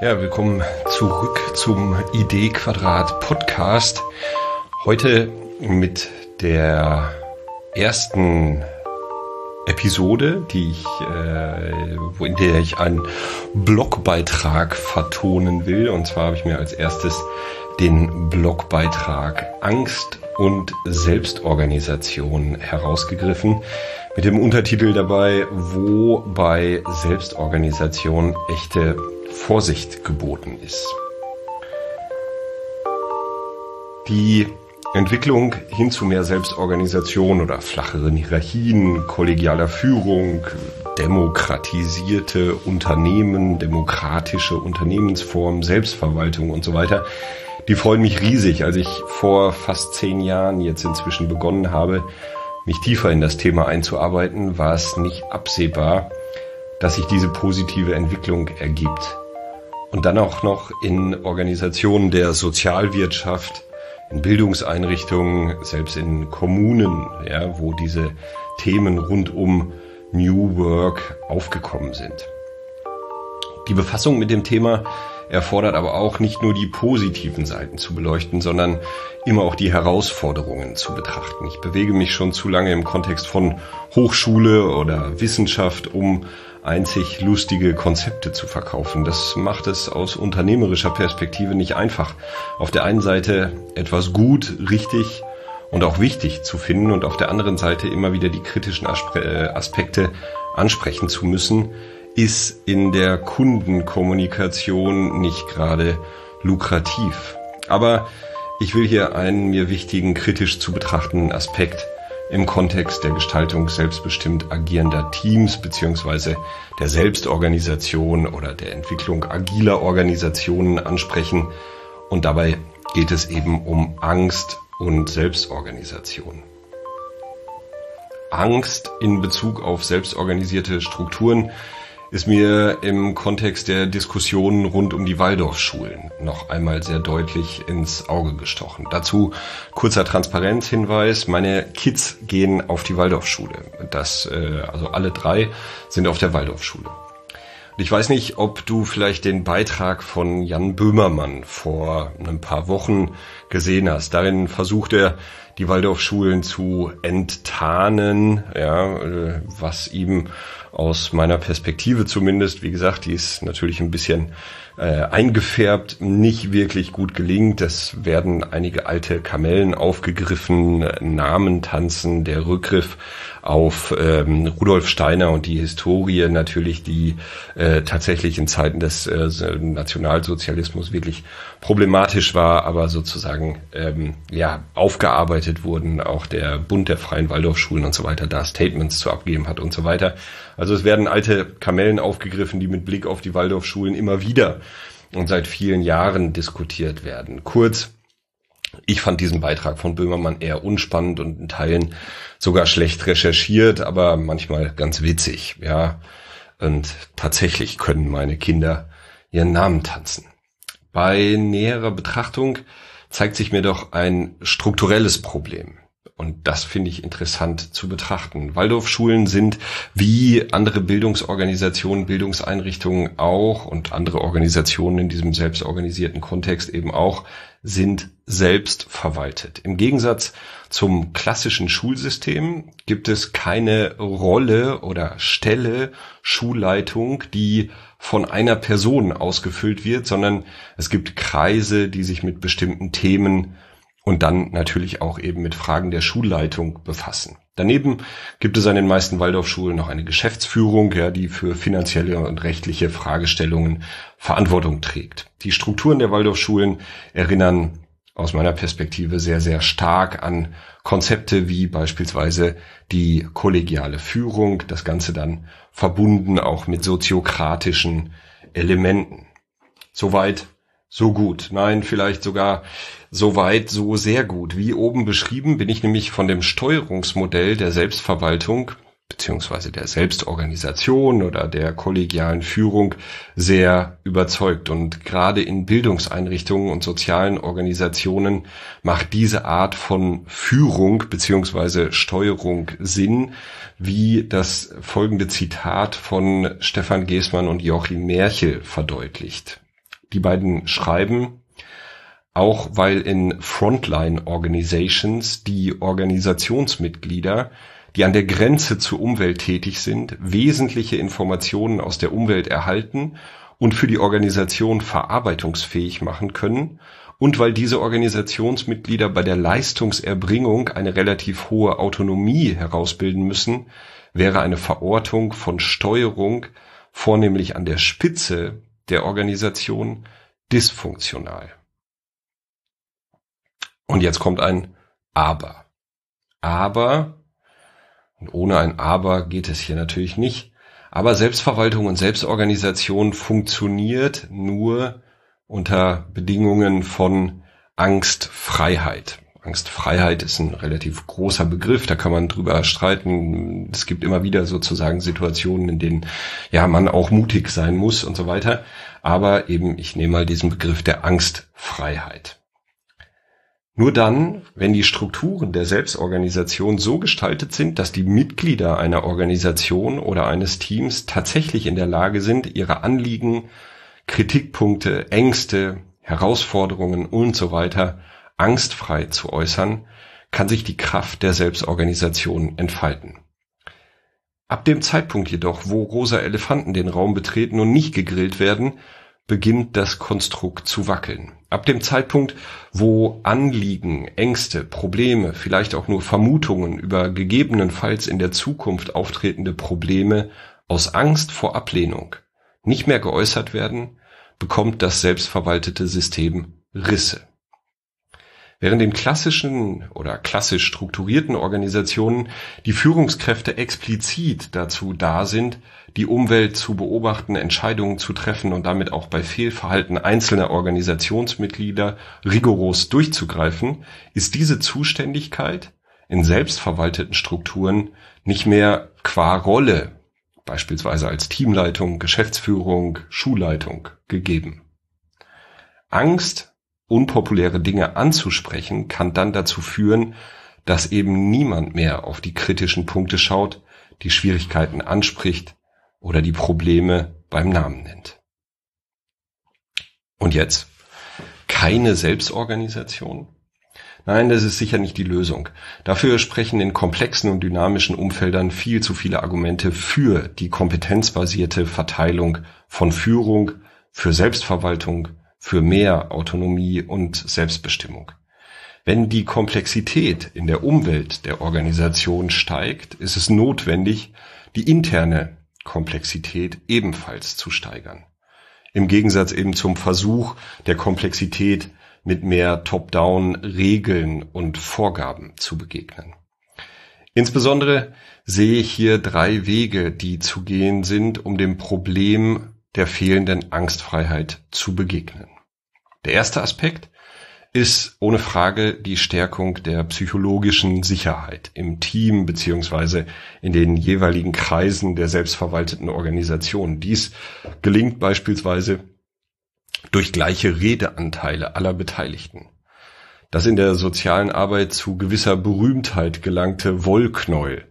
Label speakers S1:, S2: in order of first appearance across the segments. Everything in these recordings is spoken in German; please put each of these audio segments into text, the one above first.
S1: Ja, willkommen zurück zum Idee Quadrat Podcast. Heute mit der ersten Episode, die ich, äh, in der ich einen Blogbeitrag vertonen will. Und zwar habe ich mir als erstes den Blogbeitrag Angst und Selbstorganisation herausgegriffen. Mit dem Untertitel dabei, wo bei Selbstorganisation echte Vorsicht geboten ist. Die Entwicklung hin zu mehr Selbstorganisation oder flacheren Hierarchien, kollegialer Führung, demokratisierte Unternehmen, demokratische Unternehmensformen, Selbstverwaltung und so weiter, die freuen mich riesig. Als ich vor fast zehn Jahren jetzt inzwischen begonnen habe, mich tiefer in das Thema einzuarbeiten, war es nicht absehbar, dass sich diese positive Entwicklung ergibt. Und dann auch noch in Organisationen der Sozialwirtschaft, in Bildungseinrichtungen, selbst in Kommunen, ja, wo diese Themen rund um New Work aufgekommen sind. Die Befassung mit dem Thema erfordert aber auch nicht nur die positiven Seiten zu beleuchten, sondern immer auch die Herausforderungen zu betrachten. Ich bewege mich schon zu lange im Kontext von Hochschule oder Wissenschaft, um einzig lustige Konzepte zu verkaufen. Das macht es aus unternehmerischer Perspektive nicht einfach. Auf der einen Seite etwas gut, richtig und auch wichtig zu finden und auf der anderen Seite immer wieder die kritischen äh, Aspekte ansprechen zu müssen, ist in der Kundenkommunikation nicht gerade lukrativ. Aber ich will hier einen mir wichtigen, kritisch zu betrachtenden Aspekt im Kontext der Gestaltung selbstbestimmt agierender Teams beziehungsweise der Selbstorganisation oder der Entwicklung agiler Organisationen ansprechen. Und dabei geht es eben um Angst und Selbstorganisation. Angst in Bezug auf selbstorganisierte Strukturen ist mir im Kontext der Diskussionen rund um die Waldorfschulen noch einmal sehr deutlich ins Auge gestochen. Dazu kurzer Transparenzhinweis. Meine Kids gehen auf die Waldorfschule. Das, äh, also alle drei sind auf der Waldorfschule. Ich weiß nicht, ob du vielleicht den Beitrag von Jan Böhmermann vor ein paar Wochen gesehen hast. Darin versucht er, die Waldorfschulen zu enttarnen, ja, äh, was ihm aus meiner Perspektive zumindest, wie gesagt, die ist natürlich ein bisschen äh, eingefärbt, nicht wirklich gut gelingt. Es werden einige alte Kamellen aufgegriffen, Namen tanzen, der Rückgriff auf ähm, Rudolf Steiner und die Historie natürlich, die äh, tatsächlich in Zeiten des äh, Nationalsozialismus wirklich problematisch war, aber sozusagen ähm, ja aufgearbeitet wurden, auch der Bund der Freien Waldorfschulen und so weiter da Statements zu abgeben hat und so weiter. Also es werden alte Kamellen aufgegriffen, die mit Blick auf die Waldorfschulen immer wieder und seit vielen Jahren diskutiert werden. Kurz, ich fand diesen Beitrag von Böhmermann eher unspannend und in Teilen sogar schlecht recherchiert, aber manchmal ganz witzig, ja. Und tatsächlich können meine Kinder ihren Namen tanzen. Bei näherer Betrachtung zeigt sich mir doch ein strukturelles Problem. Und das finde ich interessant zu betrachten. Waldorfschulen sind wie andere Bildungsorganisationen, Bildungseinrichtungen auch und andere Organisationen in diesem selbstorganisierten Kontext eben auch sind selbst verwaltet. Im Gegensatz zum klassischen Schulsystem gibt es keine Rolle oder Stelle Schulleitung, die von einer Person ausgefüllt wird, sondern es gibt Kreise, die sich mit bestimmten Themen und dann natürlich auch eben mit Fragen der Schulleitung befassen. Daneben gibt es an den meisten Waldorfschulen noch eine Geschäftsführung, ja, die für finanzielle und rechtliche Fragestellungen Verantwortung trägt. Die Strukturen der Waldorfschulen erinnern aus meiner Perspektive sehr, sehr stark an Konzepte wie beispielsweise die kollegiale Führung, das Ganze dann verbunden auch mit soziokratischen Elementen. Soweit so gut. Nein, vielleicht sogar so weit, so sehr gut. Wie oben beschrieben bin ich nämlich von dem Steuerungsmodell der Selbstverwaltung beziehungsweise der Selbstorganisation oder der kollegialen Führung sehr überzeugt. Und gerade in Bildungseinrichtungen und sozialen Organisationen macht diese Art von Führung beziehungsweise Steuerung Sinn, wie das folgende Zitat von Stefan Geßmann und Joachim Merchel verdeutlicht. Die beiden schreiben, auch weil in Frontline Organizations die Organisationsmitglieder, die an der Grenze zur Umwelt tätig sind, wesentliche Informationen aus der Umwelt erhalten und für die Organisation verarbeitungsfähig machen können und weil diese Organisationsmitglieder bei der Leistungserbringung eine relativ hohe Autonomie herausbilden müssen, wäre eine Verortung von Steuerung vornehmlich an der Spitze der Organisation dysfunktional. Und jetzt kommt ein Aber. Aber, und ohne ein Aber geht es hier natürlich nicht, aber Selbstverwaltung und Selbstorganisation funktioniert nur unter Bedingungen von Angstfreiheit. Angstfreiheit ist ein relativ großer Begriff, da kann man drüber streiten. Es gibt immer wieder sozusagen Situationen, in denen ja man auch mutig sein muss und so weiter. Aber eben, ich nehme mal diesen Begriff der Angstfreiheit. Nur dann, wenn die Strukturen der Selbstorganisation so gestaltet sind, dass die Mitglieder einer Organisation oder eines Teams tatsächlich in der Lage sind, ihre Anliegen, Kritikpunkte, Ängste, Herausforderungen und so weiter angstfrei zu äußern, kann sich die Kraft der Selbstorganisation entfalten. Ab dem Zeitpunkt jedoch, wo rosa Elefanten den Raum betreten und nicht gegrillt werden, beginnt das Konstrukt zu wackeln. Ab dem Zeitpunkt, wo Anliegen, Ängste, Probleme, vielleicht auch nur Vermutungen über gegebenenfalls in der Zukunft auftretende Probleme aus Angst vor Ablehnung nicht mehr geäußert werden, bekommt das selbstverwaltete System Risse. Während in klassischen oder klassisch strukturierten Organisationen die Führungskräfte explizit dazu da sind, die Umwelt zu beobachten, Entscheidungen zu treffen und damit auch bei Fehlverhalten einzelner Organisationsmitglieder rigoros durchzugreifen, ist diese Zuständigkeit in selbstverwalteten Strukturen nicht mehr qua Rolle, beispielsweise als Teamleitung, Geschäftsführung, Schulleitung, gegeben. Angst unpopuläre Dinge anzusprechen, kann dann dazu führen, dass eben niemand mehr auf die kritischen Punkte schaut, die Schwierigkeiten anspricht oder die Probleme beim Namen nennt. Und jetzt? Keine Selbstorganisation? Nein, das ist sicher nicht die Lösung. Dafür sprechen in komplexen und dynamischen Umfeldern viel zu viele Argumente für die kompetenzbasierte Verteilung von Führung, für Selbstverwaltung, für mehr Autonomie und Selbstbestimmung. Wenn die Komplexität in der Umwelt der Organisation steigt, ist es notwendig, die interne Komplexität ebenfalls zu steigern. Im Gegensatz eben zum Versuch der Komplexität mit mehr Top-Down-Regeln und Vorgaben zu begegnen. Insbesondere sehe ich hier drei Wege, die zu gehen sind, um dem Problem der fehlenden Angstfreiheit zu begegnen. Der erste Aspekt ist ohne Frage die Stärkung der psychologischen Sicherheit im Team beziehungsweise in den jeweiligen Kreisen der selbstverwalteten Organisation. Dies gelingt beispielsweise durch gleiche Redeanteile aller Beteiligten. Das in der sozialen Arbeit zu gewisser Berühmtheit gelangte Wollknäuel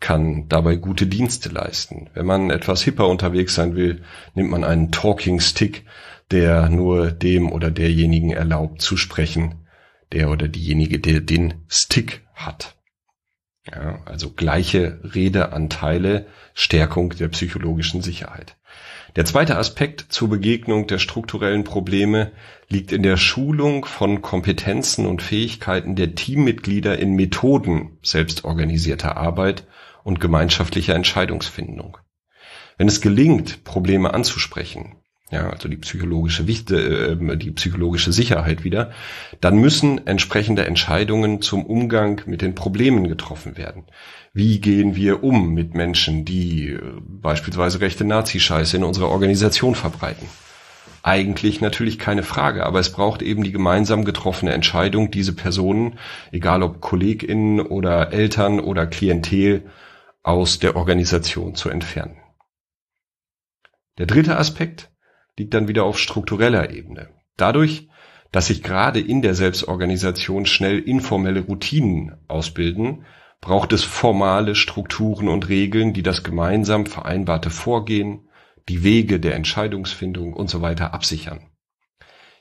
S1: kann dabei gute Dienste leisten. Wenn man etwas hipper unterwegs sein will, nimmt man einen Talking Stick, der nur dem oder derjenigen erlaubt zu sprechen, der oder diejenige, der den Stick hat. Ja, also gleiche Redeanteile, Stärkung der psychologischen Sicherheit. Der zweite Aspekt zur Begegnung der strukturellen Probleme liegt in der Schulung von Kompetenzen und Fähigkeiten der Teammitglieder in Methoden selbstorganisierter Arbeit und gemeinschaftlicher Entscheidungsfindung. Wenn es gelingt, Probleme anzusprechen, ja, also die psychologische äh, die psychologische Sicherheit wieder, dann müssen entsprechende Entscheidungen zum Umgang mit den Problemen getroffen werden. Wie gehen wir um mit Menschen, die äh, beispielsweise rechte Nazi-Scheiße in unserer Organisation verbreiten? Eigentlich natürlich keine Frage, aber es braucht eben die gemeinsam getroffene Entscheidung, diese Personen, egal ob KollegInnen oder Eltern oder Klientel, aus der Organisation zu entfernen. Der dritte Aspekt liegt dann wieder auf struktureller Ebene. Dadurch, dass sich gerade in der Selbstorganisation schnell informelle Routinen ausbilden, braucht es formale Strukturen und Regeln, die das gemeinsam vereinbarte Vorgehen, die Wege der Entscheidungsfindung und so weiter absichern.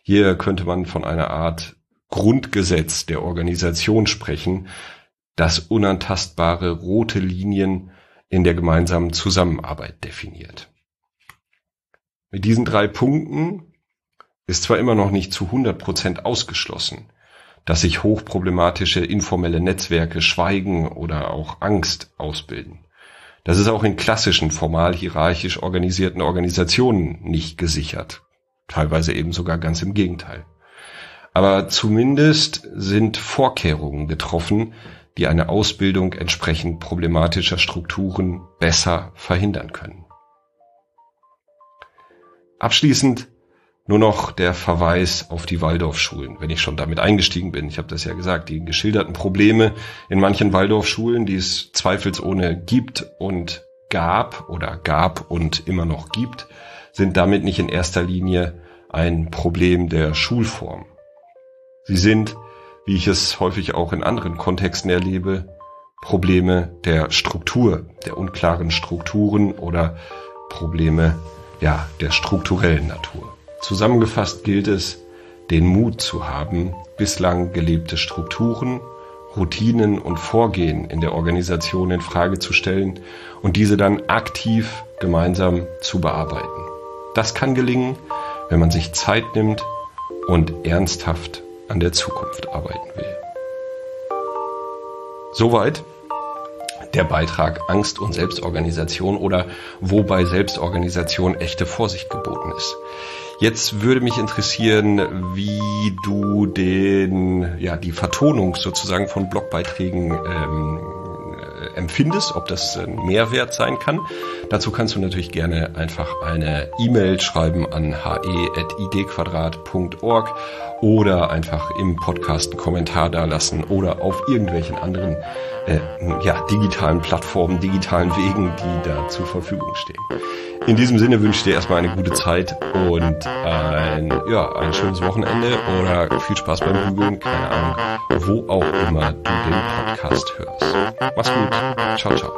S1: Hier könnte man von einer Art Grundgesetz der Organisation sprechen, das unantastbare rote Linien in der gemeinsamen Zusammenarbeit definiert. Mit diesen drei Punkten ist zwar immer noch nicht zu 100 Prozent ausgeschlossen, dass sich hochproblematische informelle Netzwerke Schweigen oder auch Angst ausbilden. Das ist auch in klassischen formal hierarchisch organisierten Organisationen nicht gesichert. Teilweise eben sogar ganz im Gegenteil. Aber zumindest sind Vorkehrungen getroffen, die eine Ausbildung entsprechend problematischer Strukturen besser verhindern können. Abschließend nur noch der Verweis auf die Waldorfschulen, wenn ich schon damit eingestiegen bin. Ich habe das ja gesagt, die geschilderten Probleme in manchen Waldorfschulen, die es zweifelsohne gibt und gab oder gab und immer noch gibt, sind damit nicht in erster Linie ein Problem der Schulform. Sie sind, wie ich es häufig auch in anderen Kontexten erlebe, Probleme der Struktur, der unklaren Strukturen oder Probleme ja, der strukturellen Natur. Zusammengefasst gilt es, den Mut zu haben, bislang gelebte Strukturen, Routinen und Vorgehen in der Organisation in Frage zu stellen und diese dann aktiv gemeinsam zu bearbeiten. Das kann gelingen, wenn man sich Zeit nimmt und ernsthaft an der Zukunft arbeiten will. Soweit der Beitrag Angst und Selbstorganisation oder wobei Selbstorganisation echte Vorsicht geboten ist. Jetzt würde mich interessieren, wie du den, ja, die Vertonung sozusagen von Blogbeiträgen ähm, empfindest, ob das ein Mehrwert sein kann. Dazu kannst du natürlich gerne einfach eine E-Mail schreiben an he.idquadrat.org oder einfach im Podcast einen Kommentar da lassen oder auf irgendwelchen anderen äh, ja, digitalen Plattformen, digitalen Wegen, die da zur Verfügung stehen. In diesem Sinne wünsche ich dir erstmal eine gute Zeit und ein, ja, ein schönes Wochenende oder viel Spaß beim Bügeln, keine Ahnung, wo auch immer du den Podcast hörst. Mach's gut. Ciao, ciao.